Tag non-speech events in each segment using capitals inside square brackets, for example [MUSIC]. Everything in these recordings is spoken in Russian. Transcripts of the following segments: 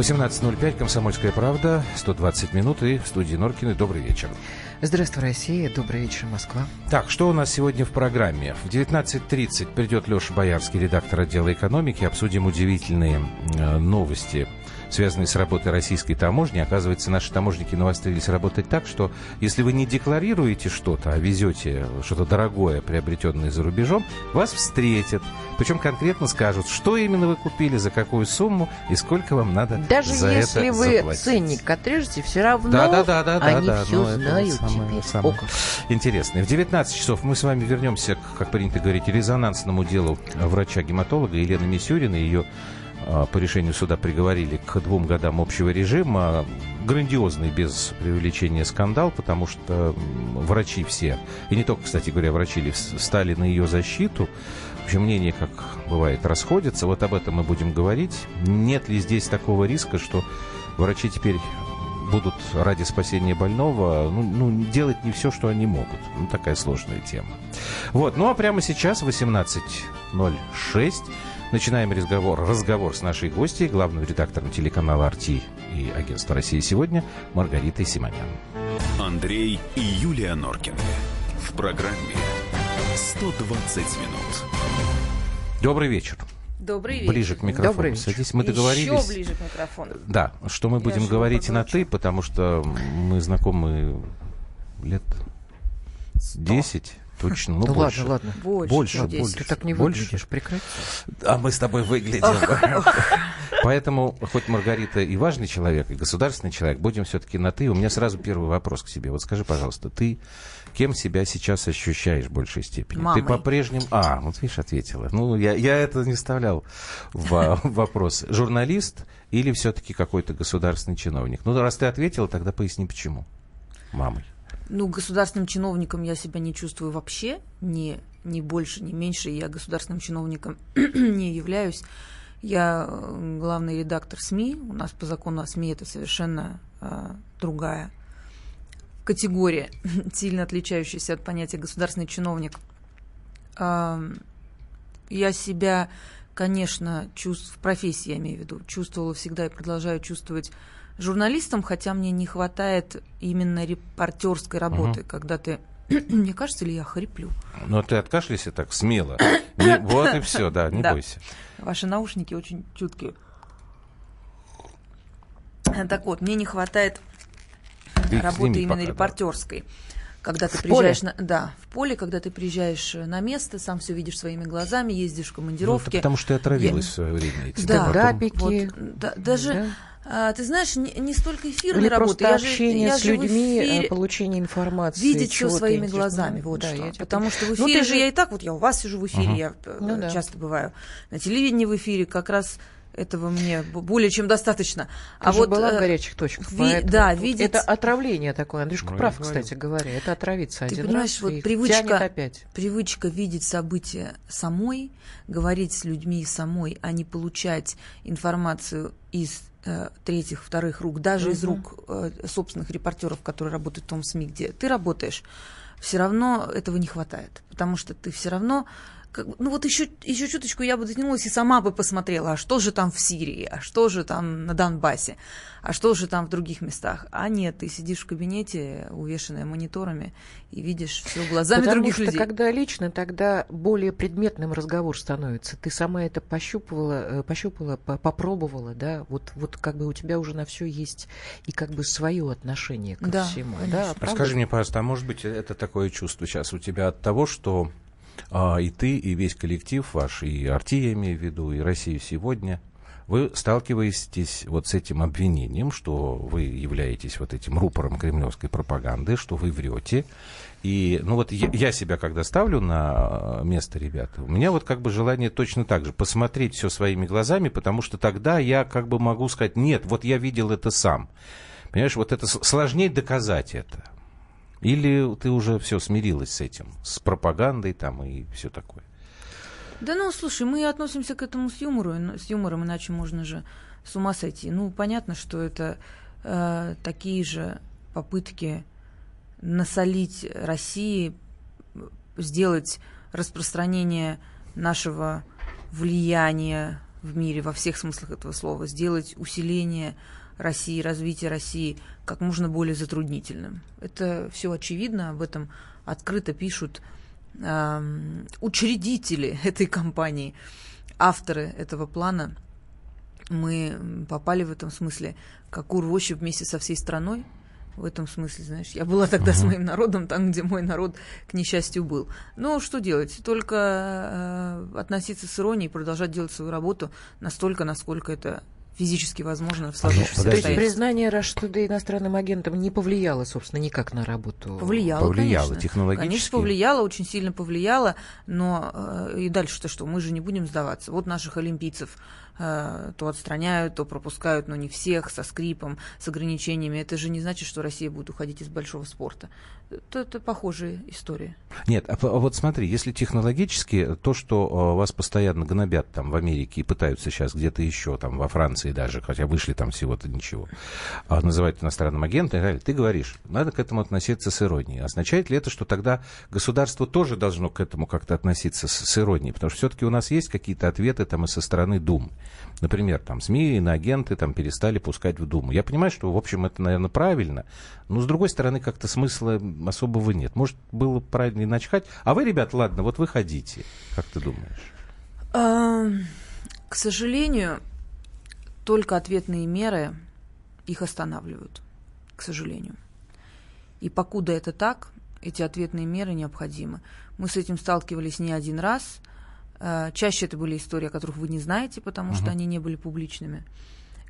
18.05, «Комсомольская правда», 120 минут и в студии Норкины. Добрый вечер. Здравствуй, Россия. Добрый вечер, Москва. Так, что у нас сегодня в программе? В 19.30 придет Леша Боярский, редактор отдела экономики. Обсудим удивительные э, новости связанные с работой российской таможни. Оказывается, наши таможники навострились работать так, что если вы не декларируете что-то, а везете что-то дорогое, приобретенное за рубежом, вас встретят. Причем конкретно скажут, что именно вы купили, за какую сумму и сколько вам надо Даже за если это вы заплатить. ценник отрежете, все равно Да, да, да, да, они да, да, все знают самое- самое. Интересно. В 19 часов мы с вами вернемся, как принято говорить, резонансному делу врача-гематолога Елены Мисюрина. Ее по решению суда приговорили к двум годам общего режима. Грандиозный, без преувеличения, скандал, потому что врачи все, и не только, кстати говоря, врачи, ли, с- стали на ее защиту. В общем, мнения, как бывает, расходятся. Вот об этом мы будем говорить. Нет ли здесь такого риска, что врачи теперь будут ради спасения больного ну, ну, делать не все, что они могут. Ну, такая сложная тема. Вот, ну а прямо сейчас, 18.06, начинаем разговор, разговор с нашей гостьей, главным редактором телеканала «Арти» и агентства «Россия сегодня» Маргаритой Симонян. Андрей и Юлия Норкины. В программе 120 минут. Добрый вечер. Добрый вечер. Ближе к микрофону Добрый вечер. садись. Мы договорились. Еще ближе к микрофону. Да, что мы Я будем говорить на. «ты», потому что мы знакомы лет 10, точно, ну Ну больше. ладно, ладно. Больше, Больше, чем больше. 10. Ты так не Больше? выглядишь, прекрати. А мы с тобой выглядим. Поэтому, хоть Маргарита и важный человек, и государственный человек, будем все-таки на «ты». У меня сразу первый вопрос к тебе. Вот скажи, пожалуйста, ты кем себя сейчас ощущаешь в большей степени? Мамой. Ты по-прежнему... А, вот видишь, ответила. Ну, я, я это не вставлял в [LAUGHS] в вопрос. Журналист или все-таки какой-то государственный чиновник? Ну, раз ты ответила, тогда поясни, почему. Мамой. Ну, государственным чиновником я себя не чувствую вообще, ни, ни больше, ни меньше. Я государственным чиновником [CLEARS THROAT] не являюсь. Я э, главный редактор СМИ. У нас по закону о СМИ это совершенно э, другая категория, [LAUGHS] сильно отличающаяся от понятия государственный чиновник. Ам, Я себя, конечно, чувств... в профессии, я имею в виду, чувствовала всегда и продолжаю чувствовать журналистом, хотя мне не хватает именно репортерской работы, когда ты... [CLEARS THROAT] Мне кажется, ли я хриплю? Но ты откашляйся так смело. [COUGHS] Не- вот и все, да, не Да. бойся. Ваши наушники очень чуткие. Так вот, мне не хватает Ты работы именно пока, да. Когда ты В приезжаешь на, да, в поле, когда ты приезжаешь э, на место, сам все видишь своими глазами, ездишь в Ну, командировки. это потому что ты отравилась Я- в свое время. этим. Да. Потом- Стендапики. Вот, да, даже, Да. а, ты знаешь, не, не столько эфирной Или работы, я же- общение я с же людьми, эфире- э, получение информации. видеть все своими глазами, вот Да, что. я тебя Потому что в Ну, эфире ты же я и так, вот я у вас сижу в эфире, Мгм. я э, Ну да. часто бываю. На телевидении в эфире как раз этого мне более чем достаточно. Ты а же вот была в э, горячих точках. ви- да, вот видеть- Это отравление такое. Андрюшка Ну, прав, кстати говоря. Это отравиться Ты один понимаешь, раз вот и привычка- тянет опять. привычка видеть события самой, говорить с людьми самой, а не получать информацию из э, третьих, вторых рук, даже из Мгм. рук э, собственных репортеров, которые работают в том СМИ, где ты работаешь, все равно этого не хватает, потому что ты все равно как ну вот еще, еще чуточку я бы дотянулась и сама бы посмотрела, а что же там в Сирии, а что же там на Донбассе, а что же там в других местах. А нет, ты сидишь в кабинете, увешанная мониторами, и видишь все глазами Потому других что людей. когда лично, тогда более предметным разговор становится. Ты сама это пощупывала, э, пощупала, по- попробовала, да, вот, вот как бы у тебя уже на все есть и как бы свое отношение ко Да, всему. конечно. Да, А правда? скажи мне, пожалуйста, а может быть это такое чувство сейчас у тебя от того, что а, и ты, и весь коллектив ваш, и Арти, я имею в виду, и Россию сегодня, вы сталкиваетесь вот с этим обвинением, что вы являетесь вот этим рупором кремлевской пропаганды, что вы врете. И, ну вот я, я себя когда ставлю на место ребят, у меня вот как бы желание точно так же посмотреть все своими глазами, потому что тогда я как бы могу сказать, нет, вот я видел это сам. Понимаешь, вот это сложнее доказать это. Или ты уже все смирилась с этим, с пропагандой там и все такое? Да ну, слушай, мы относимся к этому с юмором, с юмором, иначе можно же с ума сойти. Ну, понятно, что это э, такие же попытки насолить России, сделать распространение нашего влияния в мире во всех смыслах этого слова, сделать усиление России, развитие России как можно более затруднительным. Это все очевидно, об этом открыто пишут учредители [LAUGHS] этой компании, авторы этого плана, мы попали в этом смысле как урвощи вместе со всей страной. В этом смысле, знаешь, я была тогда uh-huh. с моим народом, там, где мой народ, к несчастью, был. Но что делать? Только э, относиться с иронией и продолжать делать свою работу настолько, насколько это физически возможно в сложившихся То есть признание Today иностранным агентом не повлияло, собственно, никак на работу? Повлияло, повлияло конечно. технологически? Конечно, повлияло, очень сильно повлияло, но э, и дальше-то что? Мы же не будем сдаваться. Вот наших олимпийцев то отстраняют, то пропускают, но не всех, со скрипом, с ограничениями. Это же не значит, что Россия будет уходить из большого спорта. Это, это похожая история. Нет, а, а вот смотри, если технологически то, что а, вас постоянно гнобят там в Америке и пытаются сейчас где-то еще, там во Франции даже, хотя вышли там всего-то ничего, а, называют иностранным агентом, и ты говоришь, надо к этому относиться с иронией. Означает ли это, что тогда государство тоже должно к этому как-то относиться с, с иронией? Потому что все-таки у нас есть какие-то ответы там и со стороны Дум. Например, там СМИ, иноагенты там перестали пускать в Думу. Я понимаю, что, в общем, это, наверное, правильно, но, с другой стороны, как-то смысла особого нет. Может, было правильно начать. А вы, ребят, ладно, вот вы ходите. Как ты думаешь? К сожалению, только ответные меры их останавливают. К сожалению. И покуда это так, эти ответные меры необходимы. Мы с этим сталкивались не один раз. Э, чаще это были истории, о которых вы не знаете, потому uh-huh. что они не были публичными.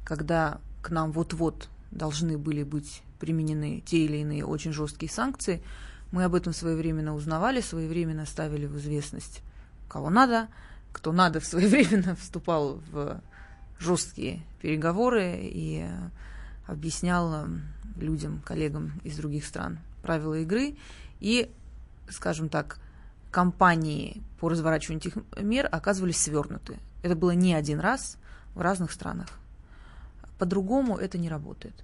Когда к нам вот-вот должны были быть применены те или иные очень жесткие санкции, мы об этом своевременно узнавали, своевременно ставили в известность, кого надо, кто надо, [LAUGHS] своевременно вступал в жесткие переговоры и объяснял людям, коллегам из других стран правила игры. И, скажем так, компании по разворачиванию этих мер оказывались свернуты. Это было не один раз в разных странах. По-другому это не работает.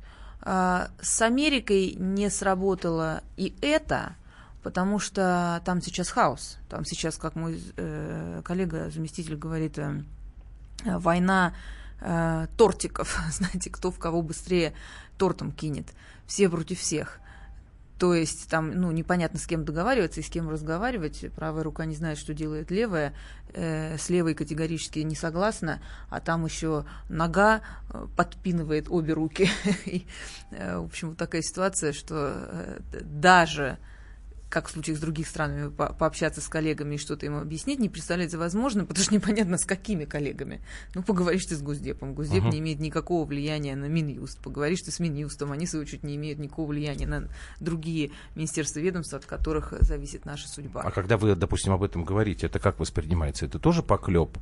А, с Америкой не сработало и это, потому что там сейчас хаос. Там сейчас, как мой э, коллега, заместитель говорит, э, война э, тортиков. [LAUGHS] Знаете, кто в кого быстрее тортом кинет. Все против всех. То есть там, ну, непонятно, с кем договариваться и с кем разговаривать. Правая рука не знает, что делает левая. Э, с левой категорически не согласна, а там еще нога э, подпинывает обе руки. [LAUGHS] и, э, в общем, вот такая ситуация, что э, даже как в случае с другими странами, по пообщаться с коллегами и что-то им объяснить, не представляется возможным, потому что [LAUGHS] непонятно, с какими коллегами. Ну, поговоришь ты с Госдепом. Госдеп uh-huh. не имеет никакого влияния на Минюст. Поговоришь ты с Минюстом. Они, в свою очередь, не имеют никакого влияния на другие министерства и ведомства, от которых зависит наша судьба. А когда вы, допустим, об этом говорите, это как воспринимается? Это тоже поклеп?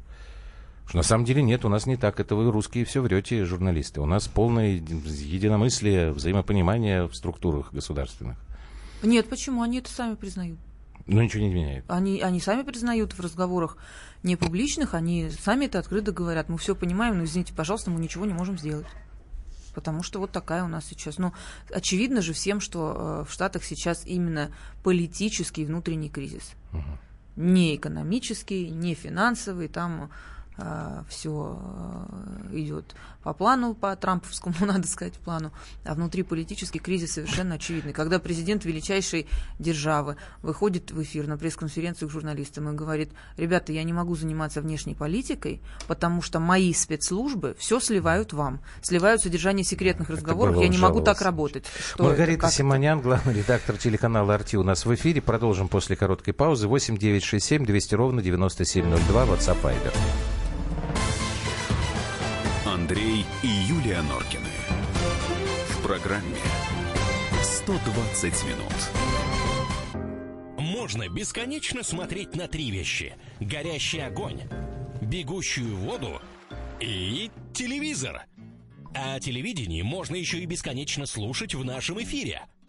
Что на самом деле нет, у нас не так. Это вы русские все врете, журналисты. У нас полное единомыслие, взаимопонимание в структурах государственных. Нет, почему? Они это сами признают. Ну, ничего не меняет. Они, они сами признают в разговорах не публичных, они сами это открыто говорят. Мы все понимаем, но извините, пожалуйста, мы ничего не можем сделать. Потому что вот такая у нас сейчас. Ну, очевидно же всем, что э, в Штатах сейчас именно политический внутренний кризис. Угу. Не экономический, не финансовый. Там Э, все э, идет по плану, по трамповскому, [LAUGHS] надо сказать, плану, а внутри политический кризис совершенно очевидный. Когда президент величайшей державы выходит в эфир на пресс-конференцию к журналистам и говорит, ребята, я не могу заниматься внешней политикой, потому что мои спецслужбы все сливают вам, сливают содержание секретных разговоров, я не могу так работать. Что Маргарита это, Симонян, главный редактор телеканала «Арти» у нас в эфире. Продолжим после короткой паузы. 8 9 6 7 200 ровно 9702, WhatsApp Viber. Андрей и Юлия Норкины. В программе 120 минут. Можно бесконечно смотреть на три вещи. Горящий огонь, бегущую воду и телевизор. А телевидение можно еще и бесконечно слушать в нашем эфире.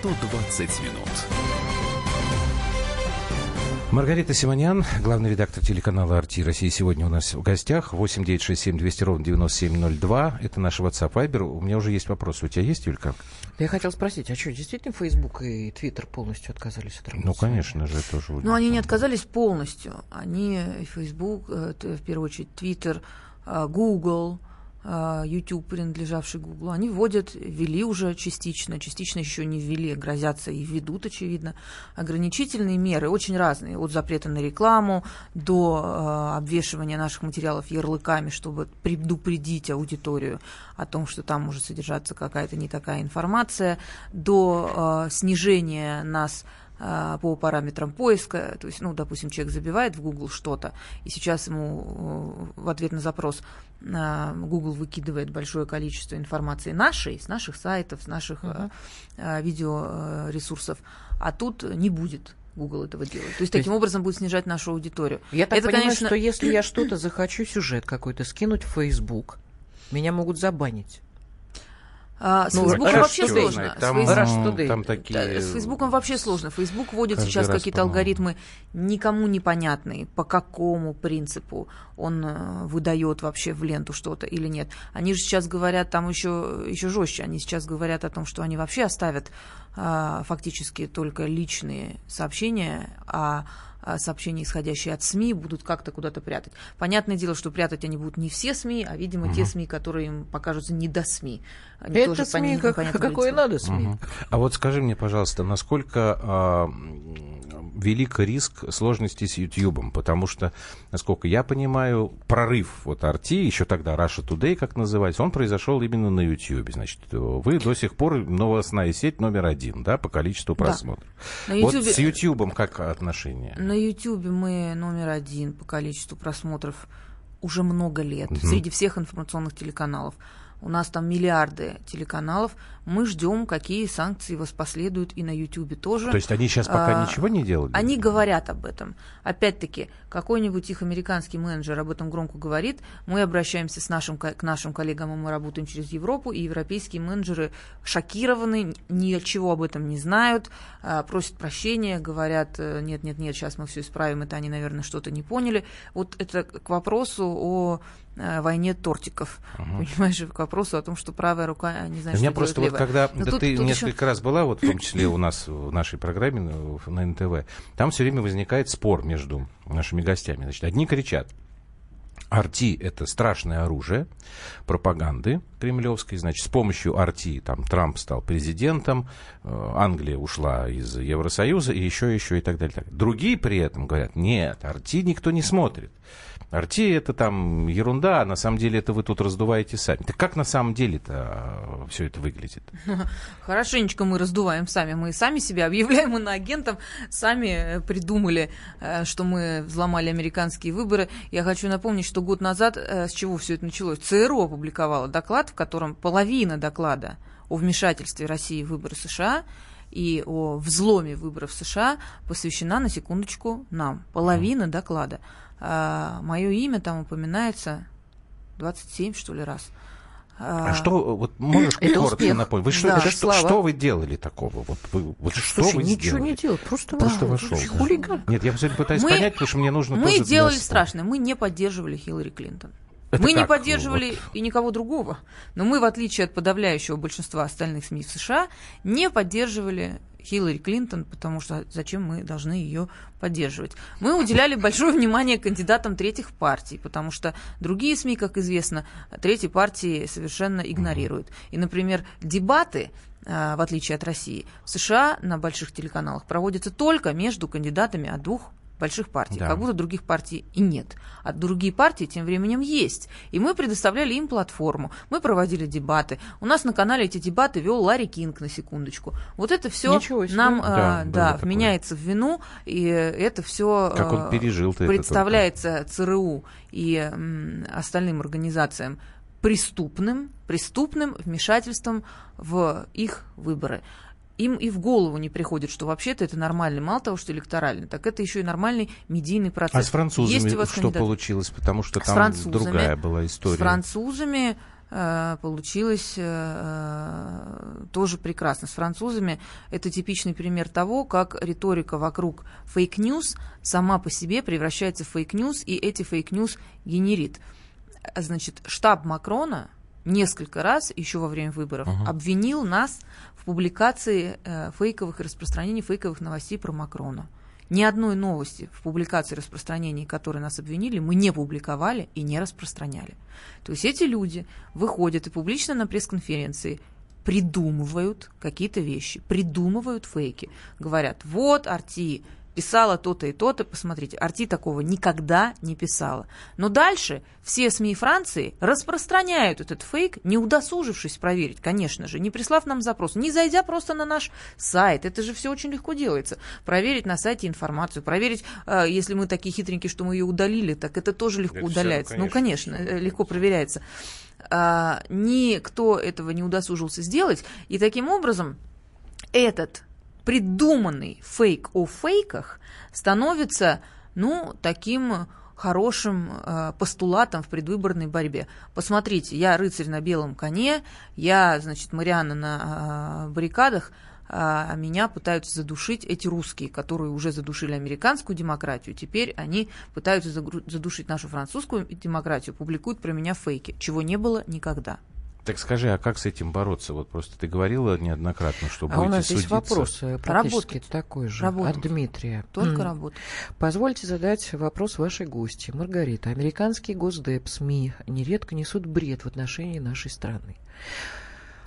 120 минут. Маргарита Симонян, главный редактор телеканала «Арти России», сегодня у нас в гостях. 8 9 6 7 200 ровно 9702. Это наш WhatsApp Viber. У меня уже есть вопрос. У тебя есть, Юлька? Я хотел спросить, а что, действительно Facebook и Twitter полностью отказались от работы? Ну, конечно же, тоже. Ну, они не отказались полностью. Они, Facebook, э, в первую очередь, Twitter, э, Google, YouTube, принадлежавший Google, они вводят, ввели уже частично, частично еще не ввели, грозятся и ведут, очевидно, ограничительные меры, очень разные, от запрета на рекламу до э, обвешивания наших материалов ярлыками, чтобы предупредить аудиторию о том, что там может содержаться какая-то не такая информация, до э, снижения нас а, по параметрам поиска, то есть, ну, допустим, человек забивает в Google что-то, и сейчас ему в ответ на запрос а, Google выкидывает большое количество информации нашей, с наших сайтов, с наших uh-huh. видеоресурсов, а тут не будет Google этого делать. То есть То таким есть... образом будет снижать нашу аудиторию. Я так Это, понимаю, конечно... что если я [CLEARS THROAT] что-то захочу, сюжет какой-то скинуть в Facebook, меня могут забанить. А, с ну, Фейсбуком вообще сложно. Там, с, Фейсбук... там такие... с Фейсбуком вообще сложно. Фейсбук вводит Каждый сейчас какие-то алгоритмы никому непонятные, по какому принципу он э, выдает вообще в ленту что-то или нет. Они же сейчас говорят там еще, еще жестче. Они сейчас говорят о том, что они вообще оставят фактически только личные сообщения, а а, сообщения, исходящие от СМИ, будут как-то куда-то прятать. Понятное дело, что прятать они будут не все СМИ, а, видимо, угу. те СМИ, которые им покажутся не до СМИ. Они Это тоже СМИ, как, какое надо СМИ. Угу. А вот скажи мне, пожалуйста, насколько а, велик риск сложности с YouTube, потому что, насколько я понимаю, прорыв вот RT, еще тогда Russia Today, как называется, он произошел именно на YouTube. Значит, вы до сих пор новостная сеть номер один, да, по количеству просмотров. Да. YouTube... Вот с YouTube как отношение? На YouTube мы номер один по количеству просмотров уже много лет, угу. среди всех информационных телеканалов. У нас там миллиарды телеканалов. Мы ждем, какие санкции воспоследуют и на YouTube тоже. То есть они сейчас пока а, ничего не делают? Они говорят об этом. Опять-таки, какой-нибудь их американский менеджер об этом громко говорит. Мы обращаемся с нашим, к нашим коллегам, и мы работаем через Европу, и европейские менеджеры шокированы, ничего об этом не знают, а, просят прощения, говорят, нет-нет-нет, сейчас мы все исправим, это они, наверное, что-то не поняли. Вот это к вопросу о Э, войне тортиков. Угу. Понимаешь, к вопросу о том, что правая рука не знает, У меня просто вот когда да тут, ты тут несколько еще... раз была, вот в том числе у нас в нашей программе на НТВ, там все время возникает спор между нашими гостями. Значит, одни кричат, Арти – это страшное оружие пропаганды кремлевской. Значит, с помощью Арти там, Трамп стал президентом, э, Англия ушла из Евросоюза и еще, еще и так далее. Другие при этом говорят, нет, Арти никто не смотрит. Арти это там ерунда, а на самом деле это вы тут раздуваете сами. Так как на самом деле-то а, все это выглядит? [LAUGHS] Хорошенечко мы раздуваем сами. Мы сами себя объявляем иноагентом, сами э, придумали, э, что мы взломали американские выборы. Я хочу напомнить, что год назад, э, с чего все это началось, ЦРУ опубликовала доклад, в котором половина доклада о вмешательстве России в выборы США и о взломе выборов США посвящена, на секундочку, нам. Половина доклада а, мое имя там упоминается 27, что ли, раз. А, а что, вот можешь это коротко успех. напомнить? Вы что, да, это что, что вы делали такого? Вот, вы, вот что Слушай, вы ничего сделали? не делал, просто, просто вошел. Да. Хулиган. Нет, я все пытаюсь мы, понять, потому что мне нужно Мы тоже делали страшное, мы не поддерживали Хиллари Клинтон. Это мы как? не поддерживали вот. и никого другого. Но мы, в отличие от подавляющего большинства остальных СМИ в США, не поддерживали Хиллари Клинтон, потому что зачем мы должны ее поддерживать. Мы уделяли большое внимание кандидатам третьих партий, потому что другие СМИ, как известно, третьи партии совершенно игнорируют. И, например, дебаты а, в отличие от России, в США на больших телеканалах проводятся только между кандидатами от двух больших партий, да. как будто других партий и нет. А другие партии тем временем есть. И мы предоставляли им платформу, мы проводили дебаты. У нас на канале эти дебаты вел Ларри Кинг, на секундочку. Вот это все нам да, а, да, вменяется в вину, и это все а, представляется ЦРУ и м, остальным организациям преступным, преступным вмешательством в их выборы им и в голову не приходит, что вообще-то это нормальный, мало того, что электоральный, так это еще и нормальный медийный процесс. А с французами Есть у вас что кандидат? получилось? Потому что там другая была история. С французами э, получилось э, э, тоже прекрасно. С французами это типичный пример того, как риторика вокруг fake news сама по себе превращается в fake news, и эти fake news генерит. Значит, штаб Макрона несколько раз еще во время выборов uh-huh. обвинил нас в публикации э, фейковых и распространении фейковых новостей про Макрона. Ни одной новости в публикации распространений, которые нас обвинили, мы не публиковали и не распространяли. То есть эти люди выходят и публично на пресс-конференции придумывают какие-то вещи, придумывают фейки. Говорят, вот, Арти, писала то-то и то-то, посмотрите, Арти такого никогда не писала. Но дальше все СМИ Франции распространяют этот фейк, не удосужившись проверить, конечно же, не прислав нам запрос, не зайдя просто на наш сайт, это же все очень легко делается, проверить на сайте информацию, проверить, э, если мы такие хитренькие, что мы ее удалили, так это тоже легко это удаляется. Все, ну, конечно, ну, конечно, легко проверяется. А, никто этого не удосужился сделать, и таким образом этот придуманный фейк о фейках становится, ну, таким хорошим э, постулатом в предвыборной борьбе. Посмотрите, я рыцарь на белом коне, я, значит, Мариана на э, баррикадах, а меня пытаются задушить эти русские, которые уже задушили американскую демократию. Теперь они пытаются задушить нашу французскую демократию, публикуют про меня фейки, чего не было никогда. Так скажи, а как с этим бороться? Вот просто ты говорила неоднократно, что а будете у нас судиться. есть вопрос э, практически работать. такой же работать. от Дмитрия. Только mm. работать. Позвольте задать вопрос вашей гости. Маргарита, американские госдеп, СМИ нередко несут бред в отношении нашей страны.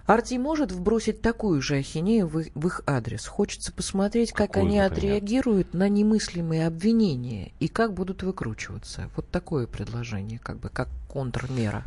Арти может вбросить такую же ахинею в, в их адрес. Хочется посмотреть, как Какую, они отреагируют на немыслимые обвинения и как будут выкручиваться. Вот такое предложение, как бы как контрмера.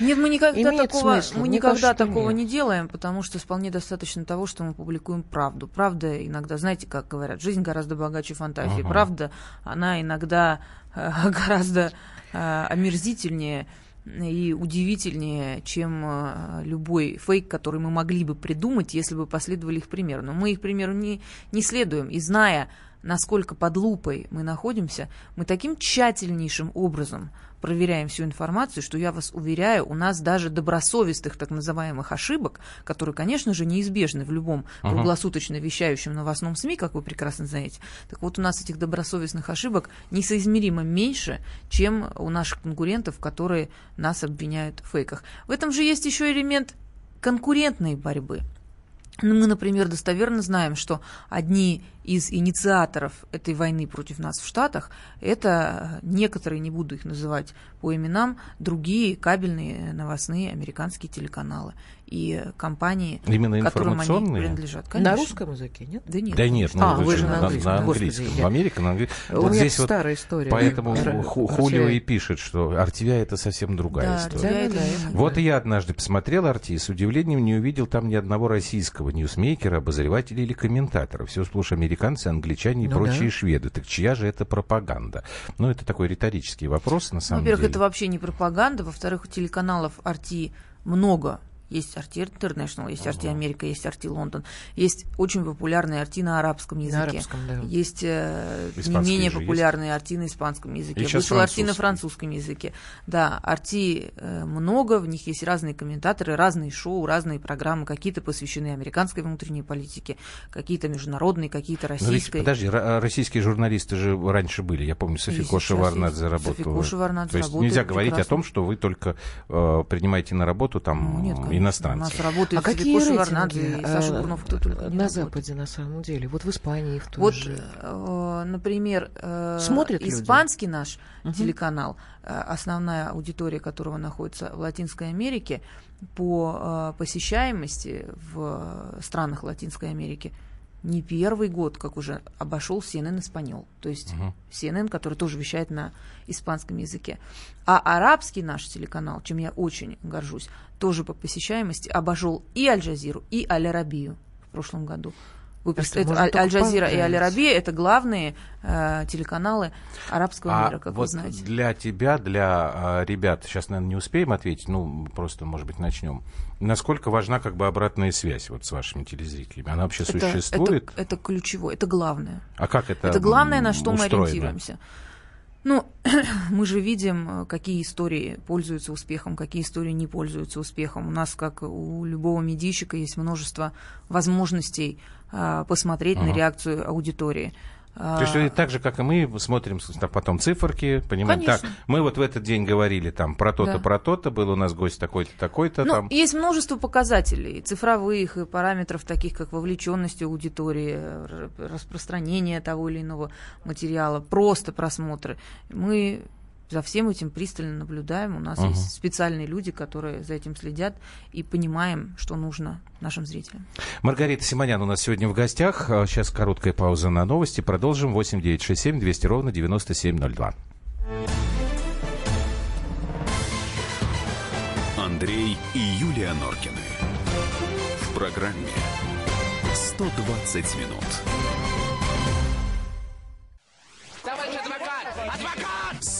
Нет, мы никогда Имеет такого, смысл. мы никогда кажется, такого нет. не делаем, потому что вполне достаточно того, что мы публикуем правду. Правда иногда, знаете, как говорят, жизнь гораздо богаче фантазии. Ага. Правда, она иногда э, [LAUGHS] гораздо э, омерзительнее и удивительнее, чем э, любой фейк, который мы могли бы придумать, если бы последовали их примеру. Но мы их примеру не, не следуем. И зная, насколько под лупой мы находимся, мы таким тщательнейшим образом проверяем всю информацию, что я вас уверяю, у нас даже добросовестных так называемых ошибок, которые, конечно же, неизбежны в любом uh-huh. круглосуточно вещающем новостном СМИ, как вы прекрасно знаете. Так вот, у нас этих добросовестных ошибок несоизмеримо меньше, чем у наших конкурентов, которые нас обвиняют в фейках. В этом же есть еще элемент конкурентной борьбы. Ну, мы, например, достоверно знаем, что одни из инициаторов этой войны против нас в Штатах, это некоторые, не буду их называть по именам, другие кабельные новостные американские телеканалы и компании, Именно которым они принадлежат. Конечно. На русском языке, нет? Да нет. Да нет, ну, а, вы же на, английском. На, английском. Господи, в Америке на английском. У вот меня здесь старая вот история. Поэтому Хулио и пишет, что Артивия это совсем другая да, история. Да, да, вот да. я однажды посмотрел Арти, с удивлением не увидел там ни одного российского ньюсмейкера, обозревателя или комментатора. Все сплошь американцы, англичане и ну, прочие да. шведы. Так чья же это пропаганда? Ну, это такой риторический вопрос, на самом Во-первых, деле. это вообще не пропаганда. Во-вторых, у телеканалов Арти много есть Арти Интернешнл, есть Арти Америка, есть Арти Лондон. Есть очень популярные Арти на арабском языке. На арабском, да. Есть э, не менее популярные? Арти на испанском языке. Вышел Арти на французском языке. Да, Арти э, много, в них есть разные комментаторы, разные шоу, разные программы. Какие-то посвящены американской внутренней политике, какие-то международные, какие-то российской. Но подожди, российские журналисты же раньше были. Я помню, Софико Шеварнадзе работала. Софико Шеварнадзе То есть нельзя говорить о том, что вы только э, принимаете на работу там ну, нет, иностранцы. У нас работают а какие рейтинги и Саша Бурнов, кто только на работает. Западе на самом деле? Вот в Испании в той Вот, же. э, например, э, Смотрят люди? испанский наш Мгм. телеканал, э, основная аудитория которого находится в Латинской Америке, по э, посещаемости в странах Латинской Америки не первый год, как уже обошел CNN Испаньол. То есть Мгм. CNN, который тоже вещает на испанском языке. А арабский наш телеканал, чем я очень горжусь, тоже по посещаемости обошел и Аль-Джазиру, и Аль-Арабию в прошлом году. Вы Это только Аль-Джазира и. Аль-Арабия это главные э, телеканалы арабского А мира, как вот вы знаете. для тебя, для а, ребят, сейчас, наверное, не успеем ответить, ну, просто, может быть, начнем. Насколько важна как бы обратная связь вот с вашими телезрителями? Она вообще Это, существует? это, это ключевое, это главное. А как это Это главное, на что мы устроено? ориентируемся. Ну, [CLEARS THROAT] мы же видим, э, какие истории пользуются успехом, какие истории не пользуются успехом. У нас, как у любого медийщика, есть множество возможностей а, посмотреть на Ага. реакцию аудитории. То есть вы так же, как и мы, смотрим потом циферки, понимаем, так, Конечно. мы вот в этот день говорили там про то-то, Да. про то-то, был у нас гость такой-то, такой-то Ну, там. есть множество показателей, цифровых и параметров, таких как вовлеченность аудитории, распространение того или иного материала, просто просмотры. Мы за всем этим пристально наблюдаем. У нас Ага. есть специальные люди, которые за этим следят и понимаем, что нужно нашим зрителям. Маргарита Симонян у нас сегодня в гостях. А, Сейчас короткая пауза на новости. Продолжим. 8 9 6 7 200 ровно 9702. Андрей и Юлия Норкины. В программе 120 минут.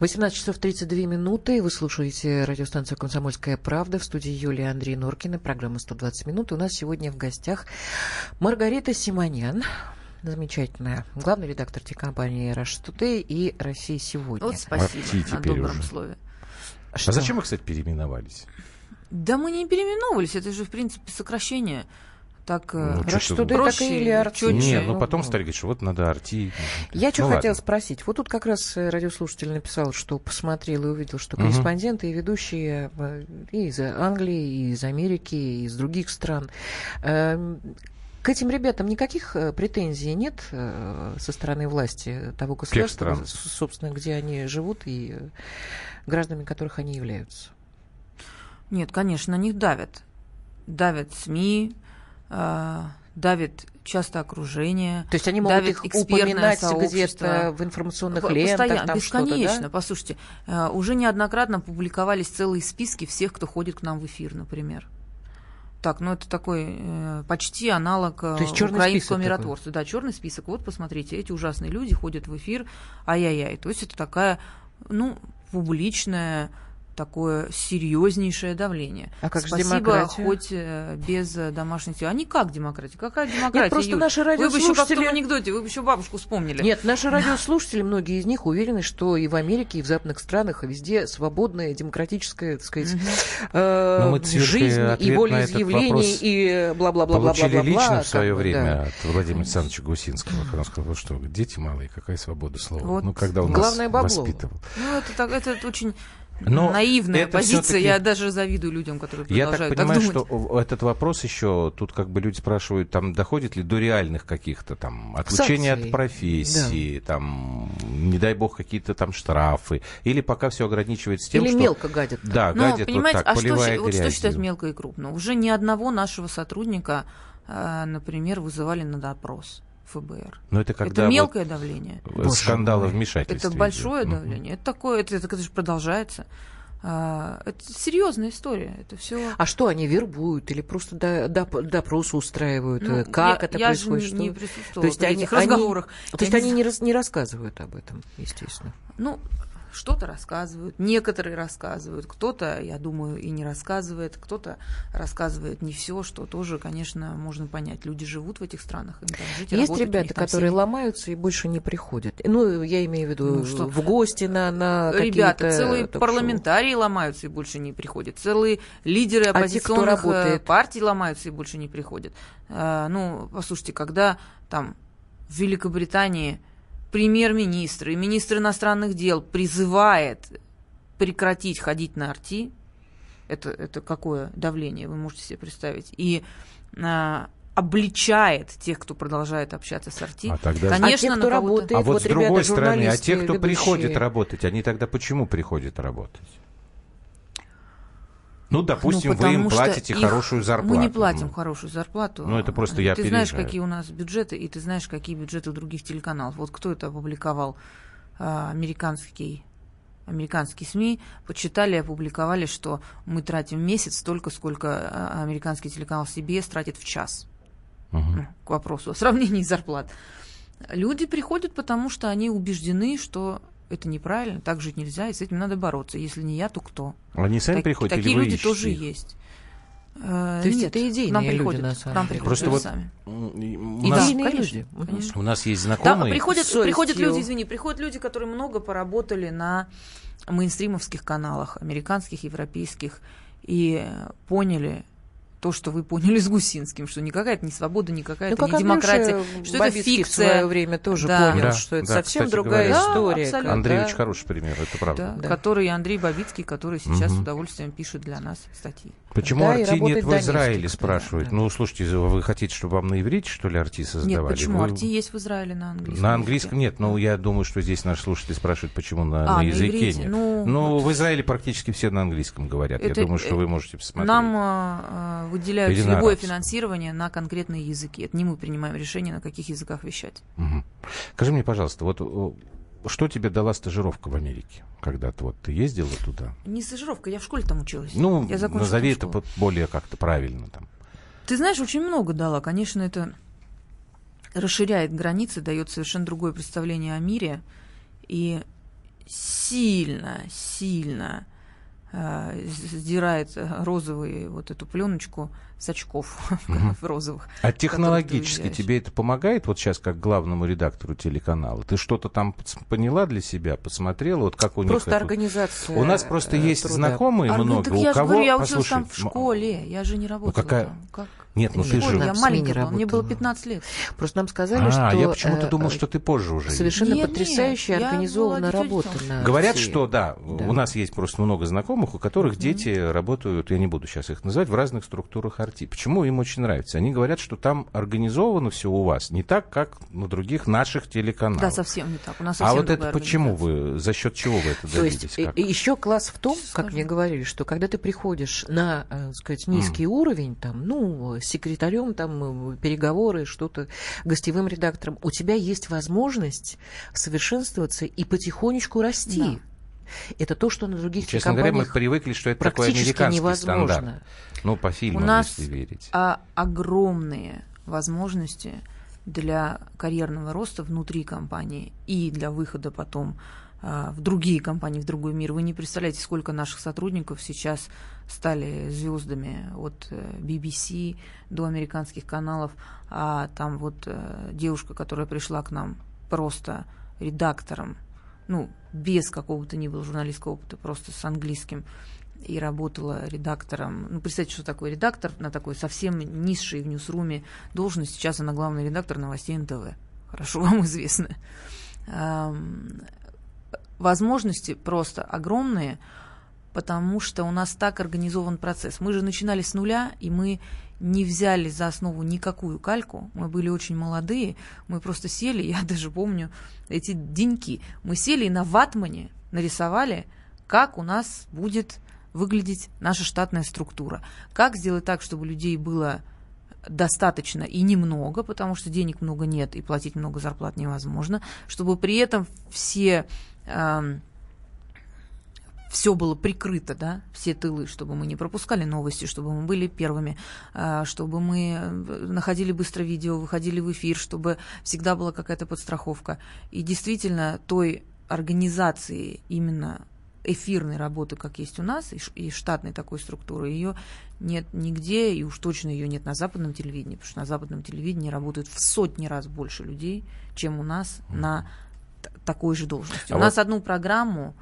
18 часов 32 минуты. Вы слушаете радиостанцию «Комсомольская правда». В студии Юлия Андрей Норкина. Программа «120 минут». У нас сегодня в гостях Маргарита Симонян. Замечательная. Главный редактор телекомпании «Раш Today» и «Россия сегодня». Вот спасибо Марти на добром уже. слове. А зачем мы, кстати, переименовались? Да мы не переименовывались, это же, в принципе, сокращение. Так э, Ну, «Раш что-то Today» так проще, или «Арти». Нет, ну Ну, потом ну. стали говорить, что вот надо арти. Я что Ну, хотела спросить. Вот тут как раз э, радиослушатель написал, что посмотрел и увидел, что Мгм. корреспонденты и ведущие э, и из Англии, и из Америки, и из других стран. Эм, К этим ребятам никаких претензий нет со стороны власти того государства, собственно, где они живут и гражданами которых они являются. Нет, конечно, на них давят. Давят СМИ, давит часто окружение. То есть они могут давит их упоминать где-то в информационных лентах, постоянно, там бесконечно. да? Послушайте, э, уже неоднократно публиковались целые списки всех, кто ходит к нам в эфир, например. Так, ну это такой э, почти аналог э, То есть украинского миротворца. Да, черный список. Вот посмотрите, эти ужасные люди ходят в эфир, ай-яй-яй. То есть это такая, ну, публичная такое серьезнейшее давление. А как же Спасибо, демократия? хоть э, без э, домашней сети. А не как демократия? Какая демократия? Нет, просто Юль? наши Вы бы еще как в радиослушатели... том анекдоте, вы бы еще бабушку вспомнили. Нет, наши радиослушатели, многие из них уверены, что и в Америке, и в западных странах, и везде свободная, демократическая, так сказать, э, Юлькой жизнь, и волеизъявление, и бла-бла-бла-бла-бла-бла. Получили лично в свое время да. от Владимира Александровича Гусинского, когда он сказал, что дети малые, какая свобода слова. Вот. Ну, когда он Главное нас бабло. воспитывал. Ну, это, так, это очень Но наивная позиция. Я даже завидую людям, которые Я так продолжают понимаю, думать. что этот вопрос еще, тут как бы люди спрашивают, там доходит ли до реальных каких-то там отлучения Санкций. от профессии, там, не дай бог, какие-то там штрафы, или пока все ограничивается тем, Или что... мелко гадят. там. Да, Но, гадят вот понимаете, так, а что, поливая щи- вот что грязью. считать мелко и крупно? Уже ни одного нашего сотрудника, э, например, вызывали на допрос ФБР. Но это когда это мелкое давление. вот скандалы вмешательства. Это большое идет. давление. Это такое, это, это, это же продолжается. А, это серьезная история. Это все. А что, они вербуют или просто до- доп- допросы устраивают? Ну, как я- это я происходит? же что- не, присутствовала То есть они, этих они- разговорах. то есть они не не, рас- не рассказывают об этом, естественно. Ну, что-то рассказывают, некоторые рассказывают, кто-то, я думаю, и не рассказывает, кто-то рассказывает не все, что тоже, конечно, можно понять. Люди живут в этих странах, им там жить Есть работать, ребята, которые семьи. ломаются и больше не приходят. Ну, я имею в виду Ну, что? в гости на, на Ребята, целые парламентарии ломаются и больше не приходят. Целые лидеры А те, оппозиционных э, партий ломаются и больше не приходят. А, ну, послушайте, когда там в Великобритании премьер-министр и министр иностранных дел призывает прекратить ходить на арти, это, это какое давление, вы можете себе представить, и а, обличает тех, кто продолжает общаться с арти. А тогда- А Конечно, те, на кто работает, А вот, вот с другой ребята, стороны, а те, кто ведущие. приходит работать, они тогда почему приходят работать? Ну, допустим, Ну, вы им платите хорошую зарплату. Мы не платим Ну, хорошую зарплату. Ну, это просто я Ты знаешь, опережаю. какие у нас бюджеты, и ты знаешь, какие бюджеты у других телеканалов. Вот кто это опубликовал? А, американский американские СМИ почитали и опубликовали, что мы тратим месяц столько, сколько а, американский телеканал CBS тратит в час. Ну, к вопросу о сравнении [LAUGHS] зарплат. Люди приходят, потому что они убеждены, что это неправильно, так жить нельзя, и с этим надо бороться. Если не я, то кто? Они сами Так- приходят такие люди ищете тоже есть. Э, То есть нет, это идейные нам люди, приходят, на самом нам деле. приходят Просто люди вот сами. У нас, Идейные конечно, люди. Конечно. у нас есть Да, знакомые. приходят, с совестью. приходят люди, извини, приходят люди, которые много поработали на мейнстримовских каналах, американских, европейских, и поняли то, что вы поняли с Гусинским, что никакая это не свобода, никакая Ну, это как не демократия, Андрюша что это Бабицкий в фикция. свое время тоже Да. понял, Да, что это да, совсем кстати другая говоря. история. Да. Андрей когда- очень хороший пример, это правда. Да, Да. который Андрей Бабицкий, который сейчас с Мгм. удовольствием пишет для нас статьи. Почему Да, Арти нет в Израиле, спрашивают. да. Ну, слушайте, вы хотите, чтобы вам на иврите, что ли, Арти создавали? Нет, почему? Вы- Арти есть в Израиле на английском. На английском языке. нет, но я думаю, что здесь наши слушатели спрашивают, почему на, А, на на языке иврите, нет. ну, Ну, в Израиле практически все на английском говорят. Это, я думаю, что э, вы можете посмотреть. Нам а, а, выделяют Или на любое арабском. финансирование на конкретные языки. Это не мы принимаем решение, на каких языках вещать. Мгм. Скажи мне, пожалуйста, вот что тебе дала стажировка в Америке? Когда-то вот ты ездила туда? Не стажировка, я в школе там училась. Ну, я назови это более как-то правильно там. Ты знаешь, очень много дала. Конечно, это расширяет границы, дает совершенно другое представление о мире и сильно, сильно э, сдирает розовую вот эту пленочку с очков [LAUGHS] в розовых. А технологически тебе это помогает вот сейчас как главному редактору телеканала? Ты что-то там поняла для себя, посмотрела? Вот как у них Просто это- организация. У нас просто э, есть труда. знакомые А, ну, много, так у я кого... говорю, я училась Послушай, там в школе, я же не работала какая- там. Как? Нет, ну ты же... я маленькая была, мне было работала. 15 лет. Просто нам сказали, А, что... я почему-то э, думал, что ты позже уже. Совершенно Нет, потрясающая нет, была работа. на Говорят, России. что да, Да. у нас есть просто много знакомых, у которых дети работают, я не буду сейчас их называть, в разных структурах арти. Почему им очень нравится? Они говорят, что там организовано все у вас не так, как на других наших телеканалах. Да, совсем не так. У нас а вот это почему вы, за счет чего вы это То есть добились? Как? еще класс в том, Сейчас как мне говорили, что когда ты приходишь на, э, сказать, низкий уровень, там, ну, с секретарем, там, э, переговоры, что-то, гостевым редактором, у тебя есть возможность совершенствоваться и потихонечку расти. Это то, что на других Честно говоря, мы компаниях привыкли, что это такой практически американский невозможно. стандарт. Ну, по фильмам, У нас если верить. а, огромные возможности для карьерного роста внутри компании и для выхода потом а, в другие компании, в другой мир. Вы не представляете, сколько наших сотрудников сейчас стали звездами от э, BBC до американских каналов, а там вот э, девушка, которая пришла к нам просто редактором, ну, без какого-то ни было журналистского опыта, просто с английским, и работала редактором. Ну, представьте, что такое редактор на такой совсем низшей в Ньюсруме должности. Сейчас она главный редактор новостей НТВ. Хорошо [LAUGHS] вам известно. Возможности просто огромные, потому что у нас так организован процесс. Мы же начинали с нуля, и мы не взяли за основу никакую кальку. Мы были очень молодые, мы просто сели, я [LAUGHS] даже помню эти деньки. Мы сели и на ватмане нарисовали, как у нас будет выглядеть наша штатная структура. Как сделать так, чтобы людей было достаточно и немного, потому что денег много нет и платить много зарплат невозможно, чтобы при этом все все было прикрыто, да, все тылы, чтобы мы не пропускали новости, чтобы мы были первыми, а, чтобы мы э, находили быстро видео, выходили в эфир, чтобы всегда была какая-то подстраховка. И действительно, той организации именно эфирной работы, как есть у нас, и штатной такой структуры, ее нет нигде, и уж точно ее нет на западном телевидении, потому что на западном телевидении работают в сотни раз больше людей, чем у нас на такой же должности. А у вот... нас одну программу,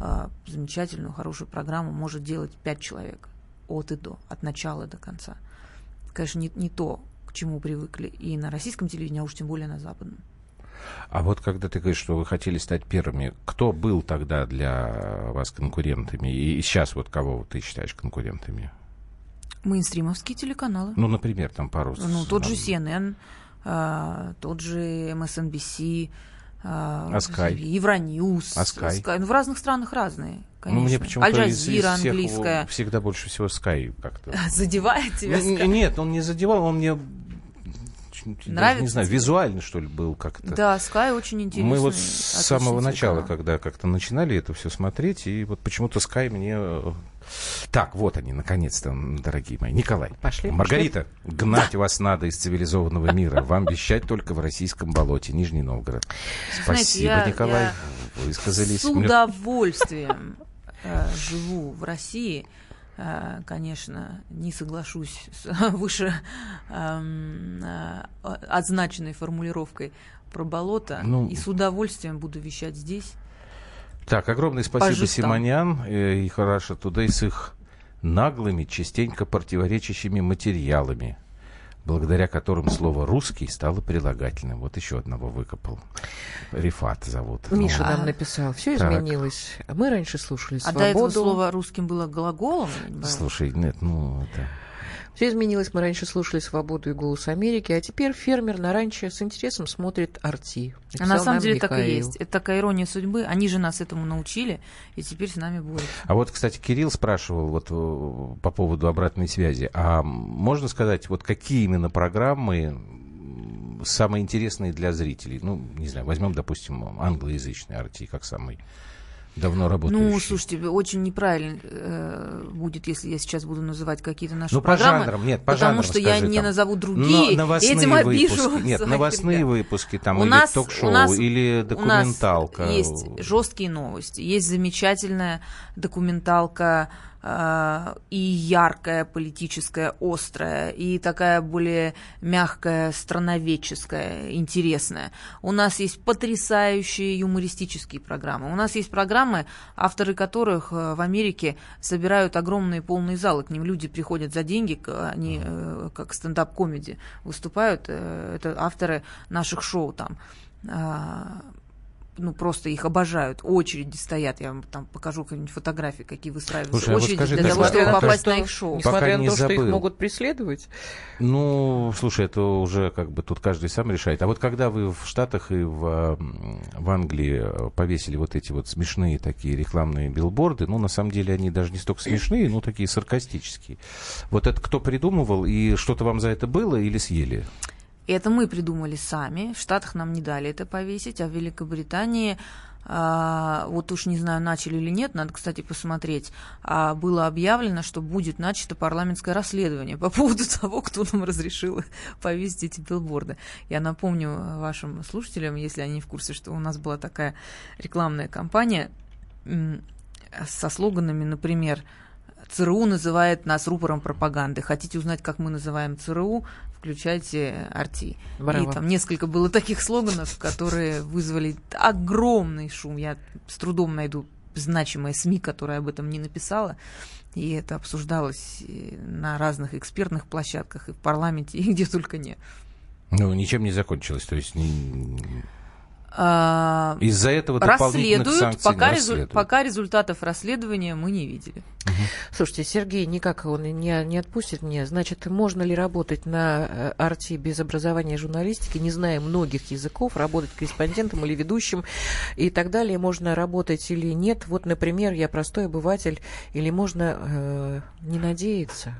э, замечательную, хорошую программу, может делать пять человек от и до, от начала до конца. Конечно, не, не то, к чему привыкли и на российском телевидении, а уж тем более на западном. А вот когда ты говоришь, что вы хотели стать первыми, кто был тогда для вас конкурентами? И сейчас вот кого ты считаешь конкурентами? Мейнстримовские телеканалы. Ну, например, там пару... Ну, тот же CNN, а, тот же MSNBC, а, а Sky? Евроньюз. А Sky? Sky. Ну, в разных странах разные, конечно. Ну, мне почему-то Аль-Джазира английская. Всегда больше всего Sky как-то. [LAUGHS] Задевает тебя Sky? Нет, он не задевал, он мне Нравится? не знаю, визуально, что ли, был как-то. Да, Sky очень интересный. Мы вот с самого начала, когда как-то начинали это все смотреть, и вот почему-то Sky мне... Э, так, вот они, наконец-то, дорогие мои. Николай, пошли, Маргарита, пошли. гнать да. вас надо из цивилизованного мира. Вам вещать только в российском болоте, Нижний Новгород. Спасибо, Знаете, я, Николай, я высказались. С удовольствием э, живу в России. Э, конечно, не соглашусь с [LAUGHS] выше эм, э, означенной формулировкой про болото. Ну, и с удовольствием буду вещать здесь. Так, огромное спасибо Симонян э, и Хараша Тудей с их наглыми, частенько противоречащими материалами благодаря которым слово «русский» стало прилагательным. Вот еще одного выкопал. Рифат зовут. Миша ну, нам написал, все изменилось. Мы раньше слушали свободу. А до этого слово «русским» было глаголом? Слушай, нет, ну, это... Все изменилось. Мы раньше слушали «Свободу» и «Голос Америки», а теперь фермер на ранчо с интересом смотрит «Арти». А на самом деле Михаил. так и есть. Это такая ирония судьбы. Они же нас этому научили, и теперь с нами борются. А вот, кстати, Кирилл спрашивал вот э, по поводу обратной связи. А можно сказать, вот какие именно программы самые интересные для зрителей? Ну, не знаю, возьмем, допустим, англоязычный «Арти» как самый давно работающий. Ну, слушайте, очень неправильно э, будет, если я сейчас буду называть какие-то наши ну, программы. по жанрам, нет, по Потому жанрам, что я не там. назову другие, Но этим выпуски, Нет, новостные ребят. выпуски, там, у или нас, ток-шоу, нас, или документалка. У нас есть жесткие новости, есть замечательная документалка и яркая, политическая, острая, и такая более мягкая, страноведческая, интересная. У нас есть потрясающие юмористические программы. У нас есть программы, авторы которых э, в Америке собирают огромные полные залы. К ним люди приходят за деньги, они э, как стендап-комеди выступают. Э, это авторы наших шоу там а, ну, просто их обожают, очереди стоят, я вам там покажу какие-нибудь фотографии, какие выстраиваются Слушай, очереди а вот скажи, для того, чтобы что, попасть что, на их шоу. Несмотря на то, забыл. что их могут преследовать? Ну, слушай, это уже как бы тут каждый сам решает. А вот когда вы в Штатах и в, в Англии повесили вот эти вот смешные такие рекламные билборды, ну, на самом деле они даже не столько смешные, но такие саркастические. Вот это кто придумывал, и что-то вам за это было или съели? Это мы придумали сами. В Штатах нам не дали это повесить, а в Великобритании а, вот уж не знаю, начали или нет, надо, кстати, посмотреть, а, было объявлено, что будет начато парламентское расследование по поводу [LAUGHS] того, кто нам разрешил повесить эти билборды. Я напомню вашим слушателям, если они в курсе, что у нас была такая рекламная кампания со слоганами, например, ЦРУ называет нас рупором пропаганды. Хотите узнать, как мы называем ЦРУ? Включайте Арти. И там несколько было таких слоганов, которые вызвали огромный шум. Я с трудом найду значимое СМИ, которое об этом не написала. И это обсуждалось на разных экспертных площадках, и в парламенте, [LAUGHS] и где только не. Ну, ничем не закончилось. То есть а, Из-за этого расследуют, пока, резу, пока результатов расследования мы не видели. Угу. Слушайте, Сергей никак он не, не отпустит мне. Значит, можно ли работать на э, арти без образования журналистики, не зная многих языков, работать корреспондентом или ведущим и так далее? Можно работать или нет? Вот, например, я простой обыватель, или можно э, не надеяться?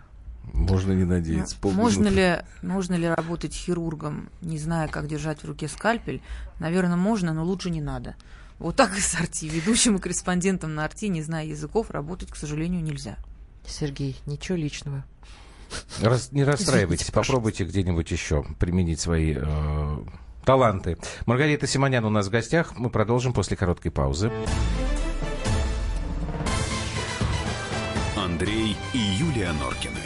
Можно не надеяться. Можно ли, можно ли работать хирургом, не зная, как держать в руке скальпель? Наверное, можно, но лучше не надо. Вот так и с Арти. Ведущим и корреспондентом на Арти, не зная языков, работать, к сожалению, нельзя. Сергей, ничего личного. Раз, не расстраивайтесь, Извините, попробуйте где-нибудь еще применить свои э, таланты. Маргарита Симонян у нас в гостях. Мы продолжим после короткой паузы. Андрей и Юлия Норкины.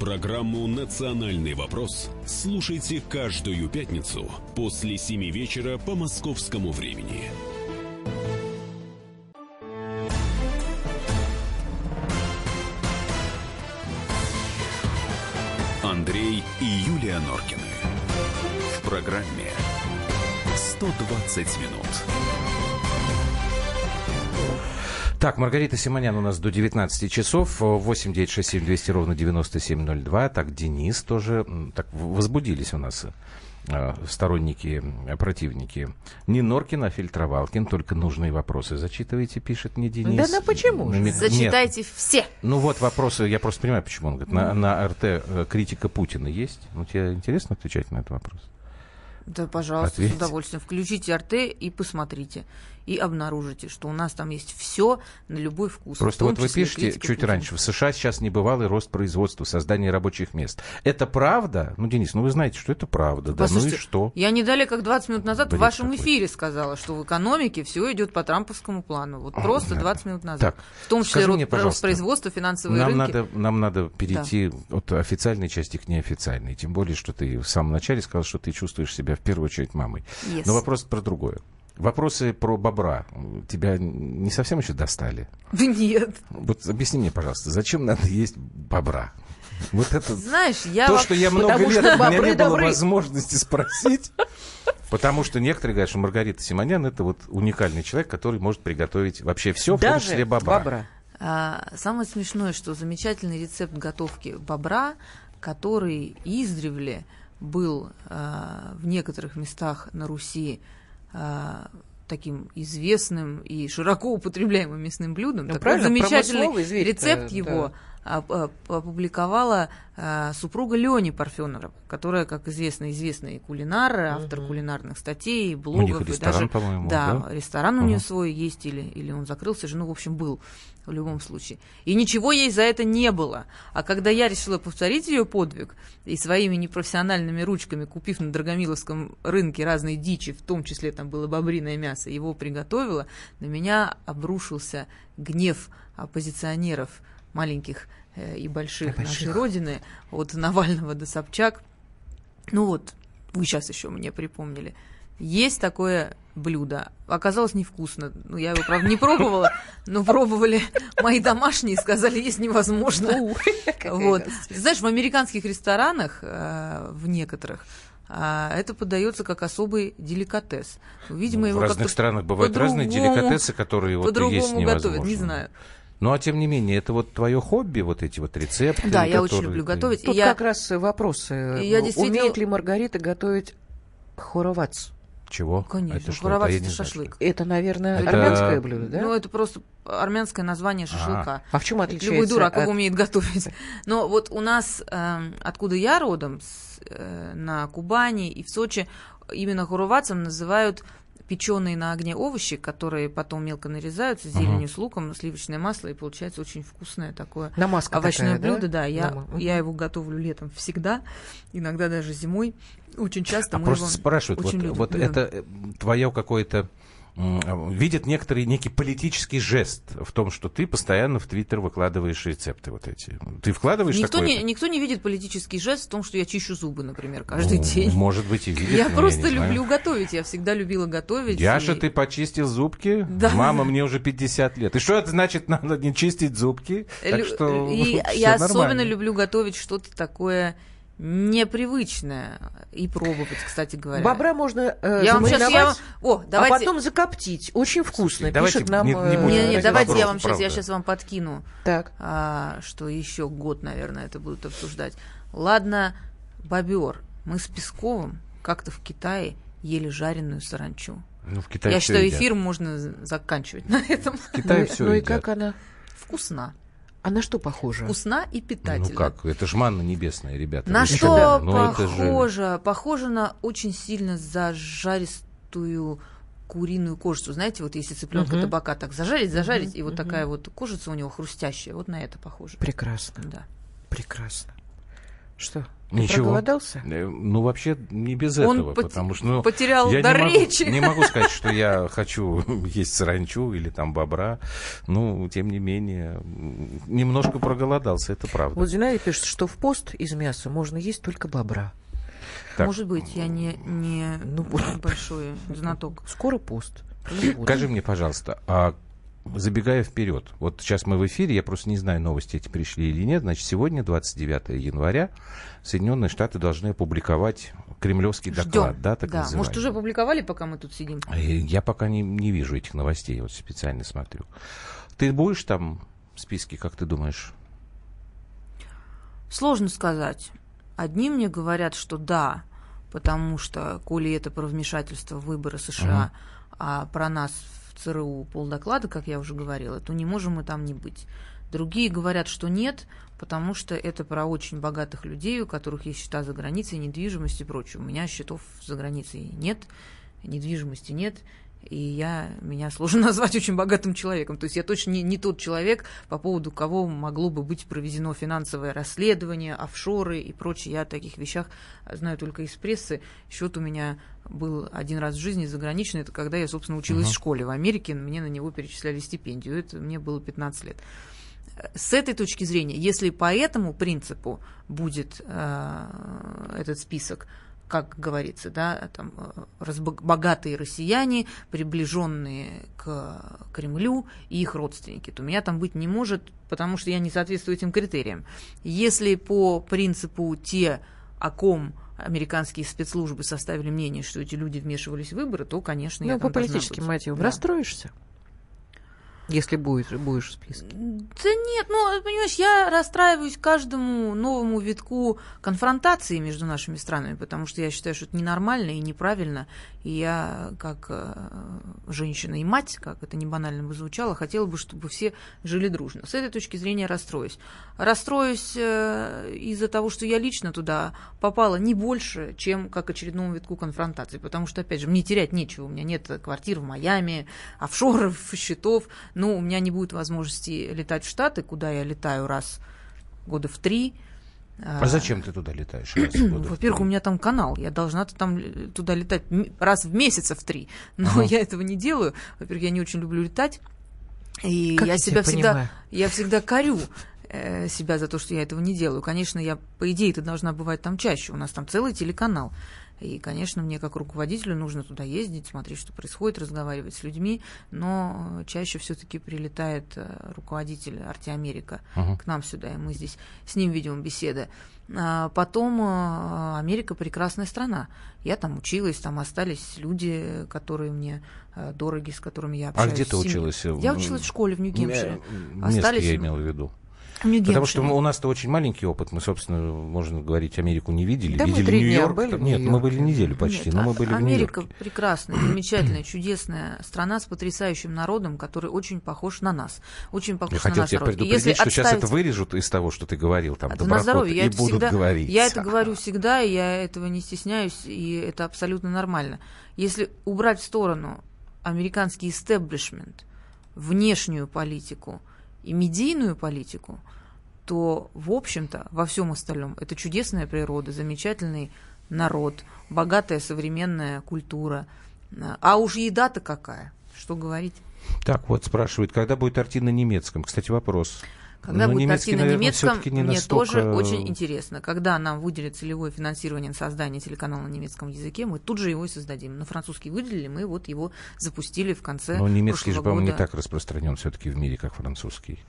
Программу «Национальный вопрос» слушайте каждую пятницу после 7 вечера по московскому времени. Андрей и Юлия Норкины. В программе «120 минут». Так, Маргарита Симонян у нас до 19 часов. 8 9 6 7 200 ровно 9702. Так, Денис тоже. Так, возбудились у нас э, сторонники, противники. Не Норкин, а Фильтровалкин. Только нужные вопросы зачитывайте, пишет мне Денис. Да ну почему же? Нет. Зачитайте все. Ну вот вопросы, я просто понимаю, почему он говорит. На, на РТ э, критика Путина есть? Ну тебе интересно отвечать на этот вопрос? Да, пожалуйста, Ответьте. с удовольствием. Включите РТ и посмотрите. И обнаружите, что у нас там есть все на любой вкус. Просто вот вы пишете чуть Путина. раньше, в США сейчас небывалый рост производства, создание рабочих мест. Это правда? Ну, Денис, ну вы знаете, что это правда, да? Ну и что? Я не далее, как 20 минут назад Бред в вашем какой-то. эфире сказала, что в экономике все идет по трамповскому плану. Вот просто да. 20 минут назад. Так, в том числе рост, мне, рост производства, финансовые Нам рынки. надо, нам надо перейти от официальной части к неофициальной. Тем более, что ты в самом начале сказал, что ты чувствуешь себя в первую очередь мамой. Yes. Но вопрос про другое. Вопросы про бобра тебя не совсем еще достали? Да нет. Вот объясни мне, пожалуйста, зачем надо есть бобра? Вот это Знаешь, я то, что я много Потому лет что у меня не было возможности спросить. Потому что некоторые говорят, что Маргарита Симонян это вот уникальный человек, который может приготовить вообще все, в том Даже числе бобра. бобра. А, самое смешное, что замечательный рецепт готовки бобра, который издревле был а, в некоторых местах на Руси а, таким известным и широко употребляемым мясным блюдом. Ну, правильно, замечательный рецепт его опубликовала а, супруга Лени Парфенова, которая, как известно, известный кулинар, автор кулинарных статей, блогов. них и ресторан, даже, по-моему, да, да? ресторан у нее Ага. свой есть, или, или он закрылся же, ну, в общем, был в любом случае. И ничего ей за это не было. А когда я решила повторить ее подвиг, и своими непрофессиональными ручками, купив на Драгомиловском рынке разные дичи, в том числе там было бобриное мясо, его приготовила, на меня обрушился гнев оппозиционеров маленьких э, и больших И нашей больших. Родины, от Навального до Собчак. Ну вот, вы сейчас еще мне припомнили. Есть такое блюдо. Оказалось невкусно. Ну, я его, правда, не пробовала, но пробовали мои домашние и сказали, есть невозможно. Вот. Знаешь, в американских ресторанах, э, в некоторых, а, это подается как особый деликатес. Видимо, Ну, его в разных странах бывают разные деликатесы, которые вот есть по-другому готовят, невозможно. не знаю. Ну, а тем не менее, это вот твое хобби, вот эти вот рецепты. Да, я очень люблю ты- готовить. Тут я- как раз вопросы. И я действительно- Умеет ли Маргарита готовить хоровац? Чего? Конечно, Это что? хоровац это не знаю, шашлык. Это, наверное, Это- армянское блюдо, да? Ну, это просто армянское название шашлыка. а в чем Это отличается Любой дурак от- его умеет готовить. Но вот у нас, эм, откуда я родом, с, э, на Кубани и в Сочи, именно хурувацем называют печеные на огне овощи, которые потом мелко нарезаются с зеленью, с луком, сливочное масло, и получается очень вкусное такое Намазка овощное такая, да? блюдо. Да, я, Нама- Мгм. я его готовлю летом всегда, иногда даже зимой. Очень часто А мы просто его спрашивают, вот, очень любим. вот Да. это твое какое-то видят некоторые некий политический жест в том, что ты постоянно в Твиттер выкладываешь рецепты вот эти. Ты вкладываешь Никто такое? не, никто не видит политический жест в том, что я чищу зубы, например, каждый Ну, день. Может быть и видит, Я просто знаю. люблю готовить. Я всегда любила готовить. Яша, и- ты почистил зубки? Да. Мама, мне уже 50 лет. И что это значит, надо не чистить зубки? Так Лю- что и [LAUGHS] я особенно нормально. люблю готовить что-то такое непривычное и пробовать, кстати говоря. Бобра можно э, я вам сейчас, я. О, давайте... а потом закоптить. Очень вкусно. давайте Пишет нам... не- не э, будем Не, не, Давайте давайте я вам сейчас, я сейчас вам подкину, Так. а, что еще год, наверное, это будут обсуждать. Ладно, бобер. Мы с Песковым как-то в Китае ели жареную саранчу. Ну, в Китае Я считаю, едят. эфир можно заканчивать [LAUGHS] на этом. В Китае ну, все ну и едят. как она? Вкусна. А на что похожа? Вкусна и питательна. Ну как, это ж манна небесная, ребята. На что Ну, это же- похоже? Похоже на очень сильно зажаристую куриную кожицу. Знаете, вот если цыпленка Мгм. табака так зажарить, зажарить, и вот мгм. такая вот кожица у него хрустящая, вот на это похоже. Прекрасно, Да. прекрасно. Что? Ты Ничего. проголодался? Э, Ну, вообще, не без Он этого, пот- потому что... Ну, потерял я дар не могу, речи. не могу [LAUGHS] сказать, что я хочу [LAUGHS] есть саранчу или там бобра. Ну, тем не менее, немножко проголодался, это правда. Вот Зинаида пишет, что в пост из мяса можно есть только бобра. Так. Может быть, я не, не Ну, большой знаток. Скоро пост. [LAUGHS] Скажи мне, пожалуйста, а забегая вперед, вот сейчас мы в эфире, я просто не знаю, новости эти пришли или нет, значит, сегодня, 29 января, Соединенные Штаты должны опубликовать кремлевский доклад, Ждем. да, так да. называемый. Может, уже опубликовали, пока мы тут сидим? Э, Я пока не, не вижу этих новостей, вот специально смотрю. Ты будешь там в списке, как ты думаешь? Сложно сказать. Одни мне говорят, что да, потому что, коли это про вмешательство в выборы США, а про нас ЦРУ полдоклада, как я уже говорила, то не можем мы там не быть. Другие говорят, что нет, потому что это про очень богатых людей, у которых есть счета за границей, недвижимость и прочее. У меня счетов за границей нет, недвижимости нет, и я, меня сложно [LAUGHS] назвать очень богатым человеком. То есть я точно не, не тот человек, по поводу кого могло бы быть проведено финансовое расследование, офшоры и прочее. Я о таких вещах знаю только из прессы. Счет у меня был один раз в жизни заграничный, это когда я, собственно, училась в школе в Америке, мне на него перечисляли стипендию. Это мне было 15 лет. С этой точки зрения, если по этому принципу будет э, этот список, как говорится, да, там э, богатые россияне, приближенные к Кремлю и их родственники, то меня там быть не может, потому что я не соответствую этим критериям. Если по принципу те, о ком американские спецслужбы составили мнение, что эти люди вмешивались в выборы, то, конечно, я Ну, там по политическим мотивам. Да. Расстроишься? Если будешь, будешь в списке. Да нет, ну, понимаешь, я расстраиваюсь каждому новому витку конфронтации между нашими странами, потому что я считаю, что это ненормально и неправильно. И я, как э, женщина и мать, как это не банально бы звучало, хотела бы, чтобы все жили дружно. С этой точки зрения расстроюсь. Расстроюсь э, из-за того, что я лично туда попала не больше, чем как очередному витку конфронтации, потому что, опять же, мне терять нечего. У меня нет квартир в Майами, офшоров, счетов, ну, у меня не будет возможности летать в Штаты, куда я летаю раз года в три. А зачем ты туда летаешь? в Во-первых, у меня там канал, я должна там э, туда летать раз в месяц в три, но Ага. я этого не делаю. Во-первых, я не очень люблю летать, и Как я я себя всегда, понимаю. я всегда корю э, себя за то, что я этого не делаю. Конечно, я, по идее, ты должна бывать там чаще. У нас там целый телеканал. И, конечно, мне как руководителю нужно туда ездить, смотреть, что происходит, разговаривать с людьми, но э, чаще все-таки прилетает э, руководитель Арти Америка к нам сюда, и мы здесь с ним ведем беседы. А Потом э, Америка прекрасная страна. Я там училась, там остались люди, которые мне дороги, с которыми я А общаюсь. где ты училась? Я училась в школе в Нью-Гемпшире. Место Остались я мы- имел в виду. Потому что мы- у нас-то очень маленький опыт. Мы, собственно, можно говорить, Америку не видели. Да мы видели Нью-Йорк. были Нет, мы Нью-Йорке. были неделю почти, Нет, но мы а- были Америка в Нью-Йорке. прекрасная, замечательная, чудесная страна с потрясающим народом, который очень похож на нас. Очень похож Я на хотел наш тебя народ. Предупредить, если что сейчас это отставить- вырежут из того, что ты говорил, там, Это на доброхоты, здоровье. Я и будут всегда, говорить. Я это говорю всегда, и я этого не стесняюсь, и это абсолютно нормально. Если убрать в сторону американский истеблишмент, внешнюю политику и медийную политику, то, в общем-то, во всем остальном это чудесная природа, замечательный народ, богатая современная культура. А уж еда-то какая, что говорить. Так, вот спрашивают, когда будет арти на немецком? Кстати, вопрос. Когда Ну, будет немецкий, арти на наверное, немецком, не мне настолько- тоже очень интересно. Когда нам выделят целевое финансирование на создание телеканала на немецком языке, мы тут же его и создадим. На французский выделили, мы вот его запустили в конце Но немецкий же, по-моему, не так распространен все-таки в мире, как французский.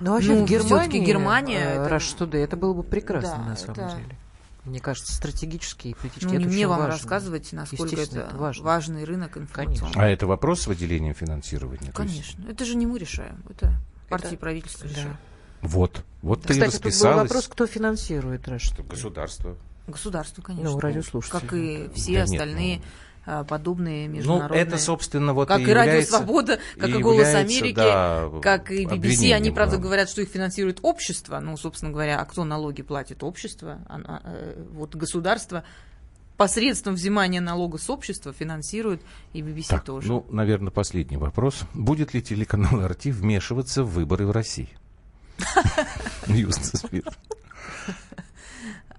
Ну, вообще Ну, в Германии, Германия э, это- Rush Today, это было бы прекрасно Да, на самом это- деле. Мне кажется, стратегически и политически Ну, это мне вам важно. рассказывать, насколько это, это важно. важный рынок информационный. Конечно. А это вопрос с выделением финансирования? То есть- Конечно. Это же не мы решаем. Это партии и правительство Да. Вот. Вот ты и Кстати, тут был расписалась. вопрос, кто финансирует Что Today. Государство. Государство, конечно. Ну, радиослушатели. Как и все Да нет, остальные ну. а, подобные Ну, международные. это, собственно, вот как и и, Радио Свобода, как и, и Голос является, Америки, да, как и BBC. Они, правда, главным. говорят, что их финансирует общество. Ну, собственно говоря, а кто налоги платит? Общество. А, э, вот государство посредством взимания налога с общества финансирует и BBC Так, тоже. ну, наверное, последний вопрос. Будет ли телеканал «Арти» вмешиваться в выборы в России? [LAUGHS] Юстас.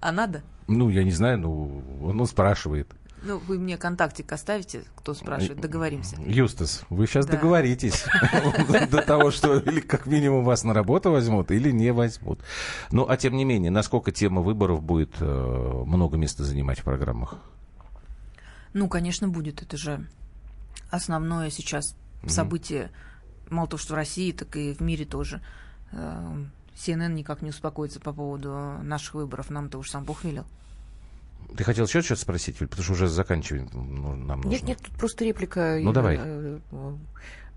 А надо? Ну, я не знаю, ну, он спрашивает. Ну, вы мне контактик оставите, кто спрашивает, договоримся. Юстас, вы сейчас Да. договоритесь [LAUGHS] до того, что или как минимум вас на работу возьмут, или не возьмут. Ну, а тем не менее, насколько тема выборов будет э, много места занимать в программах? Ну, конечно, будет. Это же основное сейчас событие, мало того, что в России, так и в мире тоже. Э, CNN никак не успокоится по поводу наших выборов. Нам-то уж сам Бог велел. Ты хотел еще что-то спросить, Юль? Потому что уже заканчиваем. ну, нам Нет, нужно. нет, тут просто реплика. Ну, давай. Э,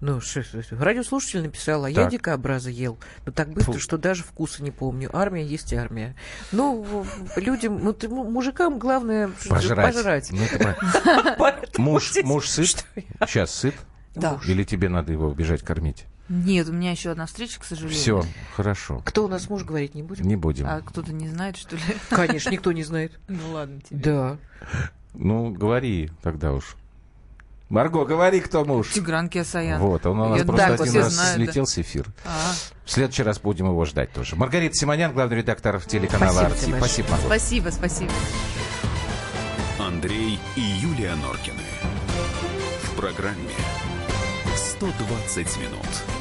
Ну, ш- ш- ш- радиослушатель написал, а я Так. дикобраза ел. Ну, так быстро, Фу. что даже вкуса не помню. Армия есть армия. Ну, людям, ну, ты- му- мужикам главное Пожрать. пожрать. Ну, это [LAUGHS] Муж, муж сыт? Я- Сейчас сыт? Да. Или тебе надо его бежать кормить? Нет, у меня еще одна встреча, к сожалению. Все, хорошо. Кто у нас муж говорить не будем? Не будем. А кто-то не знает, что ли? [LAUGHS] Конечно, никто не знает. [LAUGHS] Ну ладно тебе. Да. Ну, говори тогда уж. Марго, говори, кто муж. Тигран Киасаян. Вот, он у нас Я- просто да, один раз знают, да. слетел с эфира. А, В следующий раз будем его ждать тоже. Маргарита Симонян, главный редактор телеканала «Арти». Спасибо, Марго. спасибо, спасибо. Андрей и Юлия Норкины. В программе 120 минут.